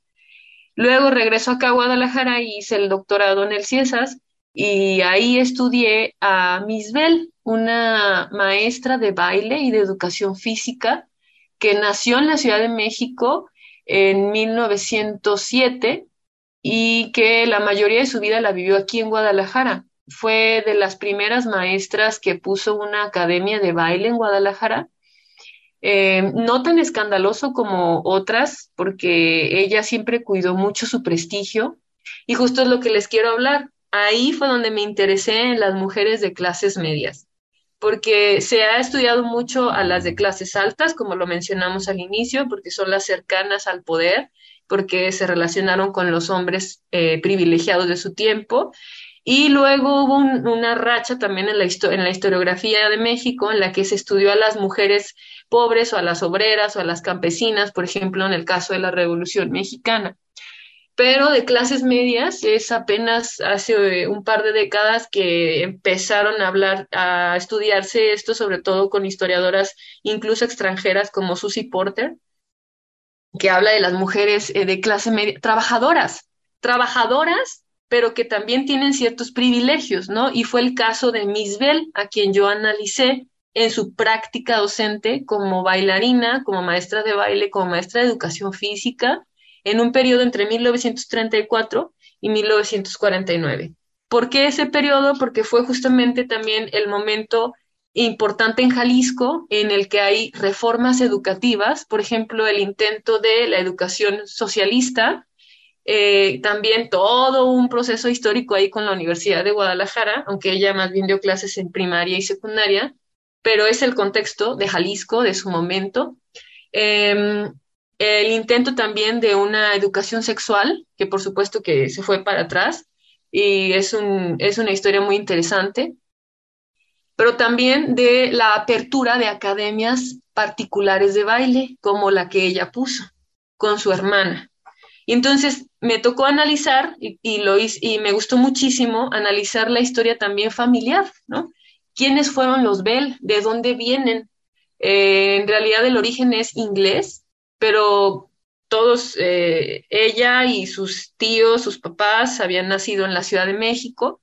Speaker 6: Luego regreso acá a Guadalajara y hice el doctorado en el CIESAS y ahí estudié a Miss Bell, una maestra de baile y de educación física que nació en la Ciudad de México en 1907 y que la mayoría de su vida la vivió aquí en Guadalajara. Fue de las primeras maestras que puso una academia de baile en Guadalajara eh, no tan escandaloso como otras, porque ella siempre cuidó mucho su prestigio y justo es lo que les quiero hablar. Ahí fue donde me interesé en las mujeres de clases medias, porque se ha estudiado mucho a las de clases altas, como lo mencionamos al inicio, porque son las cercanas al poder, porque se relacionaron con los hombres eh, privilegiados de su tiempo. Y luego hubo un, una racha también en la historiografía de México en la que se estudió a las mujeres pobres o a las obreras o a las campesinas, por ejemplo, en el caso de la Revolución Mexicana. Pero de clases medias es apenas hace un par de décadas que empezaron a hablar, a estudiarse esto, sobre todo con historiadoras incluso extranjeras como Susie Porter, que habla de las mujeres eh, de clase media, trabajadoras, trabajadoras, pero que también tienen ciertos privilegios, ¿no? Y fue el caso de Miss Bell, a quien yo analicé en su práctica docente como bailarina, como maestra de baile, como maestra de educación física, en un periodo entre 1934 y 1949. ¿Por qué ese periodo? Porque fue justamente también el momento importante en Jalisco en el que hay reformas educativas, por ejemplo, el intento de la educación socialista, eh, también todo un proceso histórico ahí con la Universidad de Guadalajara, aunque ella más bien dio clases en primaria y secundaria, pero es el contexto de Jalisco, de su momento. Eh, el intento también de una educación sexual, que por supuesto que se fue para atrás, y es, un, es una historia muy interesante, pero también de la apertura de academias particulares de baile, como la que ella puso con su hermana. Y entonces me tocó analizar, y, lo hice, y me gustó muchísimo analizar la historia también familiar, ¿no? Quiénes fueron los Bell, de dónde vienen. Eh, en realidad el origen es inglés, pero todos, eh, ella y sus tíos, sus papás habían nacido en la Ciudad de México.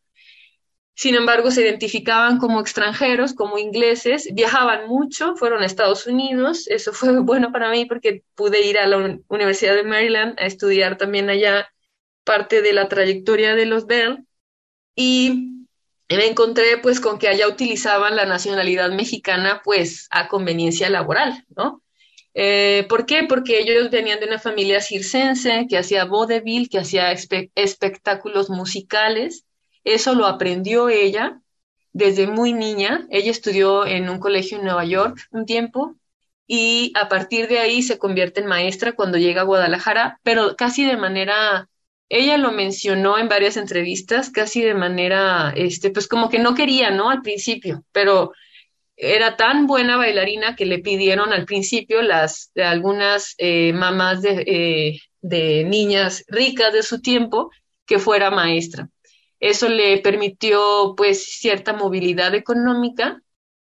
Speaker 6: Sin embargo, se identificaban como extranjeros, como ingleses, viajaban mucho, fueron a Estados Unidos. Eso fue *laughs* bueno para mí porque pude ir a la Universidad de Maryland a estudiar también allá parte de la trayectoria de los Bell. Y me encontré pues con que allá utilizaban la nacionalidad mexicana pues a conveniencia laboral, ¿no? Eh, ¿Por qué? Porque ellos venían de una familia circense que hacía vaudeville, que hacía espe espectáculos musicales. Eso lo aprendió ella desde muy niña. Ella estudió en un colegio en Nueva York un tiempo y a partir de ahí se convierte en maestra cuando llega a Guadalajara, pero casi de manera ella lo mencionó en varias entrevistas, casi de manera, este, pues como que no quería, ¿no? Al principio, pero era tan buena bailarina que le pidieron al principio las de algunas eh, mamás de, eh, de niñas ricas de su tiempo que fuera maestra. Eso le permitió pues cierta movilidad económica,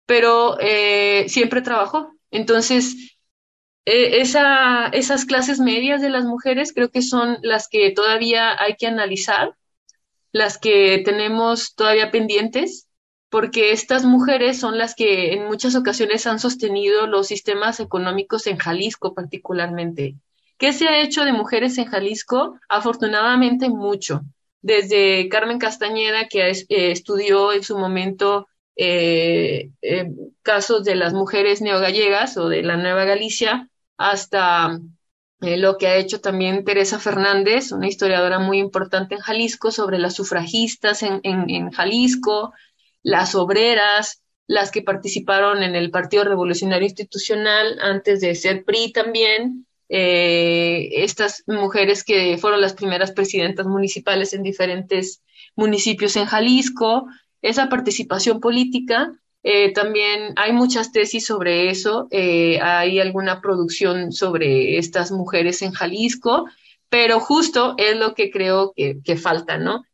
Speaker 6: pero eh, siempre trabajó. Entonces, esa, esas clases medias de las mujeres creo que son las que todavía hay que analizar, las que tenemos todavía pendientes, porque estas mujeres son las que en muchas ocasiones han sostenido los sistemas económicos en Jalisco particularmente. ¿Qué se ha hecho de mujeres en Jalisco? Afortunadamente mucho. Desde Carmen Castañeda, que eh, estudió en su momento eh, eh, casos de las mujeres neogallegas o de la Nueva Galicia hasta eh, lo que ha hecho también Teresa Fernández, una historiadora muy importante en Jalisco, sobre las sufragistas en, en Jalisco, las obreras, las que participaron en el Partido Revolucionario Institucional antes de ser PRI también, eh, estas mujeres que fueron las primeras presidentas municipales en diferentes municipios en Jalisco, esa participación política. Eh, también hay muchas tesis sobre eso, eh, hay alguna producción sobre estas mujeres en Jalisco, pero justo es lo que creo que, que falta, ¿no?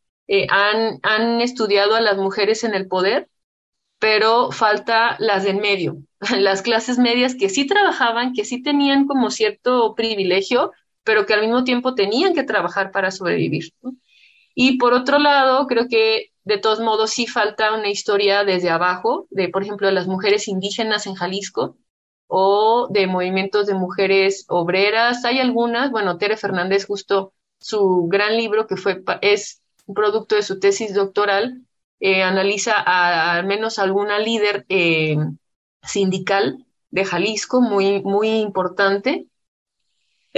Speaker 6: han, han estudiado a las mujeres en el poder, pero falta las del medio, *laughs* las clases medias que sí trabajaban, que sí tenían como cierto privilegio, pero que al mismo tiempo tenían que trabajar para sobrevivir. Y por otro lado, creo que de todos modos sí falta una historia desde abajo, de por ejemplo las mujeres indígenas en Jalisco o de movimientos de mujeres obreras. Hay algunas, bueno, Tere Fernández justo su gran libro que fue es un producto de su tesis doctoral eh, analiza a, al menos alguna líder eh, sindical de Jalisco muy, muy importante.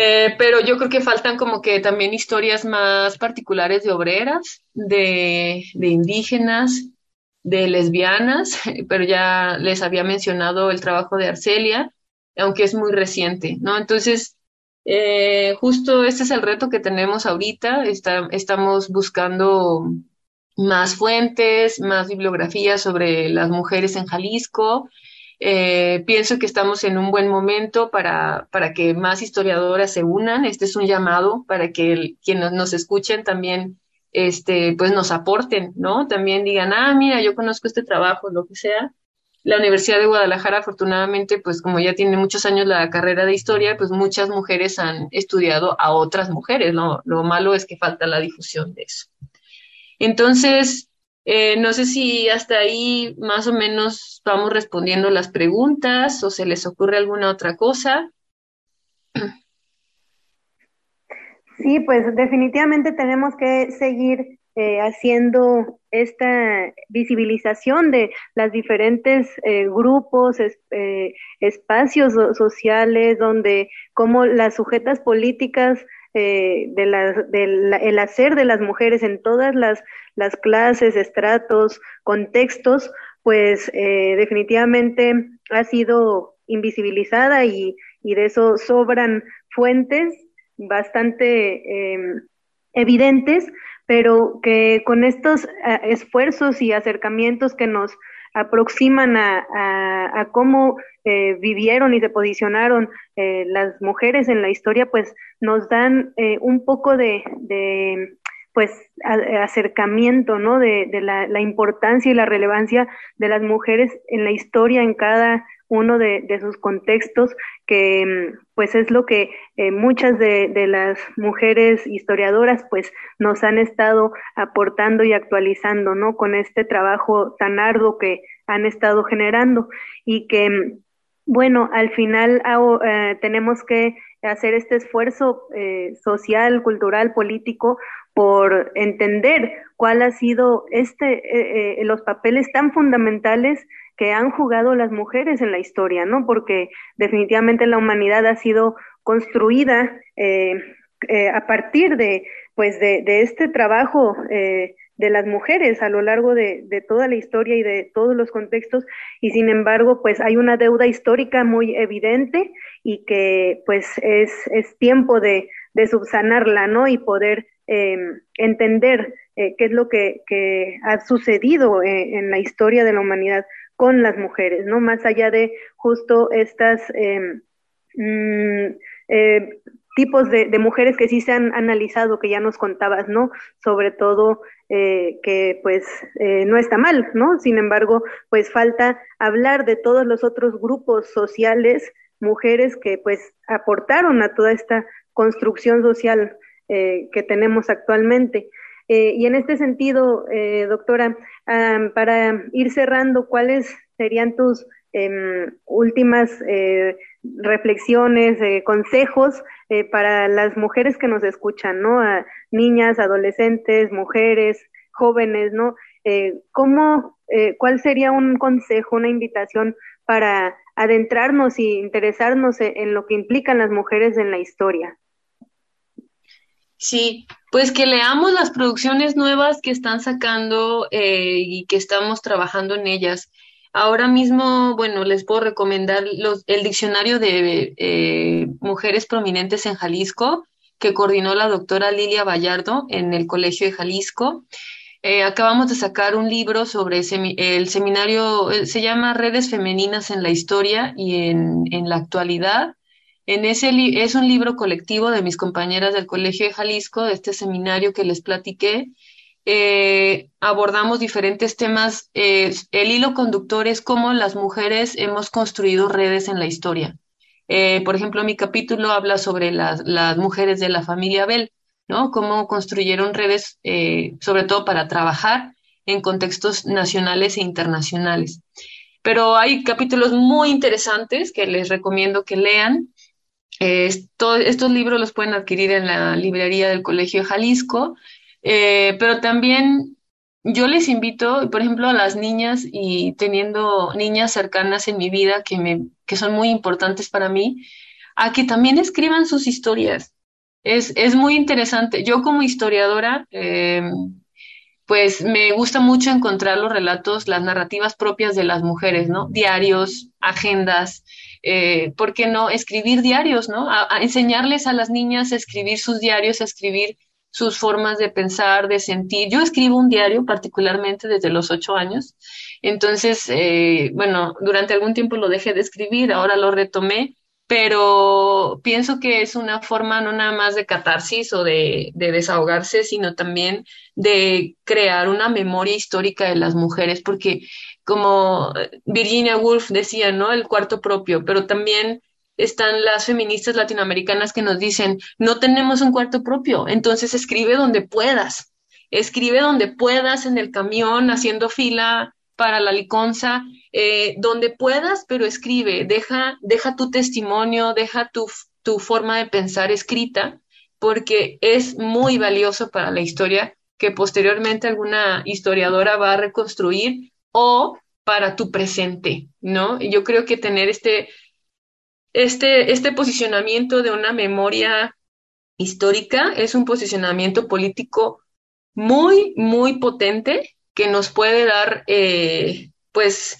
Speaker 6: Eh, pero yo creo que faltan como que también historias más particulares de obreras, de, indígenas, de lesbianas, *laughs* pero ya les había mencionado el trabajo de Arcelia, aunque es muy reciente, ¿no? Entonces, eh, justo este es el reto que tenemos ahorita, Está, estamos buscando más fuentes, más bibliografía sobre las mujeres en Jalisco. Eh, pienso que estamos en un buen momento para, para que más historiadoras se unan. Este es un llamado para que quienes nos escuchen también este, pues nos aporten, ¿no? También digan, ah, mira, yo conozco este trabajo, lo que sea. La Universidad de Guadalajara, afortunadamente, pues como ya tiene muchos años la carrera de historia, pues muchas mujeres han estudiado a otras mujeres, ¿no? Lo malo es que falta la difusión de eso. Entonces, eh, no sé si hasta ahí más o menos vamos respondiendo las preguntas o se les ocurre alguna otra cosa.
Speaker 5: Sí, pues definitivamente tenemos que seguir eh, haciendo esta visibilización de las diferentes eh, grupos, espacios sociales, donde como las sujetas políticas eh, de el hacer de las mujeres en todas las, las clases, estratos, contextos, pues eh, definitivamente ha sido invisibilizada y, y, de eso sobran fuentes bastante em, evidentes, pero que con estos eh, esfuerzos y acercamientos que nos aproximan a, cómo eh, vivieron y se posicionaron eh, las mujeres en la historia, pues nos dan eh, un poco de, de pues acercamiento, ¿no? De, la, importancia y la relevancia de las mujeres en la historia en cada uno de, sus contextos, que pues es lo que eh, muchas de, de, las mujeres historiadoras pues nos han estado aportando y actualizando, ¿no? Con este trabajo tan arduo que han estado generando y que bueno, al final eh, tenemos que hacer este esfuerzo eh, social, cultural, político por entender cuál ha sido este los papeles tan fundamentales que han jugado las mujeres en la historia, ¿no? Porque definitivamente la humanidad ha sido construida eh, eh, a partir de, pues, de, este trabajo eh, de las mujeres a lo largo de, toda la historia y de todos los contextos y sin embargo pues hay una deuda histórica muy evidente y que pues es, es tiempo de, de subsanarla, ¿no? Y poder entender qué es lo que, ha sucedido en la historia de la humanidad con las mujeres, ¿no? Más allá de justo estas em, mm, eh, tipos de, mujeres que sí se han analizado, que ya nos contabas, ¿no? Sobre todo eh, que pues eh, no está mal, ¿no? Sin embargo, pues falta hablar de todos los otros grupos sociales, mujeres que pues aportaron a toda esta construcción social que tenemos actualmente. Eh, y en este sentido, eh, doctora, para ir cerrando, ¿cuáles serían tus em, últimas eh, reflexiones, consejos para las mujeres que nos escuchan, ¿no? A niñas, adolescentes, mujeres, jóvenes, ¿no? eh, ¿cómo, eh, ¿cuál sería un consejo, una invitación para adentrarnos y interesarnos e, en, lo que implican las mujeres en la historia?
Speaker 6: Sí, pues que leamos las producciones nuevas que están sacando eh, y que estamos trabajando en ellas. Ahora mismo, bueno, les puedo recomendar los, el diccionario de eh, mujeres prominentes en Jalisco, que coordinó la doctora Lilia Vallardo en el Colegio de Jalisco. Eh, acabamos de sacar un libro sobre el seminario, eh, se llama Redes Femeninas en la Historia y en, la actualidad. En ese es un libro colectivo de mis compañeras del Colegio de Jalisco, de este seminario que les platiqué. Eh, abordamos diferentes temas. el hilo conductor es cómo las mujeres hemos construido redes en la historia. por ejemplo, mi capítulo habla sobre las, mujeres de la familia Bell ¿no? Cómo construyeron redes, eh, sobre todo para trabajar en contextos nacionales e internacionales. Pero hay capítulos muy interesantes que les recomiendo que lean. estos libros los pueden adquirir en la librería del Colegio Jalisco, eh, pero también yo les invito, por ejemplo, a las niñas y teniendo niñas cercanas en mi vida que, me, que son muy importantes para mí, a que también escriban sus historias. Es, es muy interesante. Yo como historiadora, eh, pues me gusta mucho encontrar los relatos, las narrativas propias de las mujeres, ¿no? Diarios, agendas, eh, ¿por qué no? Escribir diarios, ¿no? A, enseñarles a las niñas a escribir sus diarios, a escribir sus formas de pensar, de sentir. Yo escribo un diario particularmente desde los ocho años. Entonces, eh, bueno, durante algún tiempo lo dejé de escribir, ahora lo retomé pero pienso que es una forma no nada más de catarsis o de, desahogarse, sino también de crear una memoria histórica de las mujeres, porque como Virginia Woolf decía, ¿no? El cuarto propio, pero también están las feministas latinoamericanas que nos dicen, no tenemos un cuarto propio, entonces escribe donde puedas, escribe donde puedas en el camión, haciendo fila para la liconza, eh, donde puedas, pero escribe, deja, deja tu testimonio, deja tu, tu forma de pensar escrita, porque es muy valioso para la historia que posteriormente alguna historiadora va a reconstruir o para tu presente, ¿no? Yo creo que tener este, este, este posicionamiento de una memoria histórica es un posicionamiento político muy, muy potente que nos puede dar, eh, pues,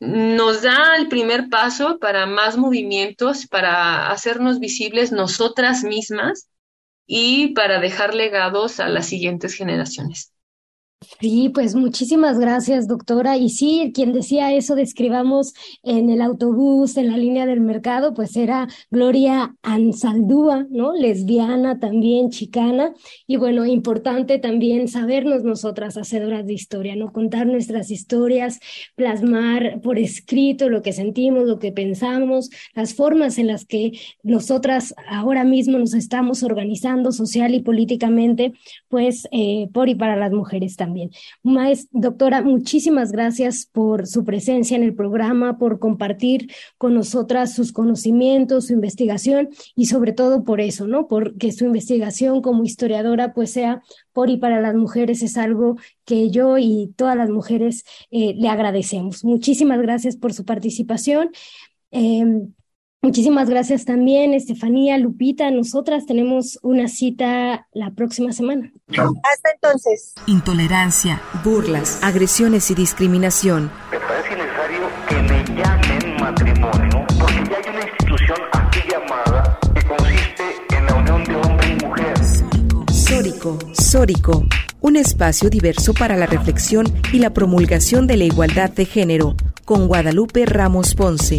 Speaker 6: nos da el primer paso para más movimientos, para hacernos visibles nosotras mismas y para dejar legados a las siguientes generaciones.
Speaker 4: Sí, pues muchísimas gracias, doctora. Y sí, quien decía eso de escribamos en el autobús, en la línea del mercado, pues era Gloria Ansaldúa, ¿no? Lesbiana también, chicana. Y bueno, importante también sabernos nosotras hacedoras de historia, ¿no? Contar nuestras historias, plasmar por escrito lo que sentimos, lo que pensamos, las formas en las que nosotras ahora mismo nos estamos organizando social y políticamente, pues eh, por y para las mujeres también también. doctora, muchísimas gracias por su presencia en el programa, por compartir con nosotras sus conocimientos, su investigación y sobre todo por eso, ¿no? Porque su investigación como historiadora pues sea por y para las mujeres es algo que yo y todas las mujeres eh, le agradecemos. Muchísimas gracias por su participación. Em, Muchísimas gracias también, Estefanía, Lupita. Nosotras tenemos una cita la próxima semana.
Speaker 3: Hasta entonces.
Speaker 1: Intolerancia, burlas, agresiones y discriminación.
Speaker 2: Me parece necesario que me llamen matrimonio, porque ya hay una institución aquí llamada que consiste en la unión de hombre y mujer.
Speaker 1: Sórico, Sórico, un espacio diverso para la reflexión y la promulgación de la igualdad de género, con Guadalupe Ramos Ponce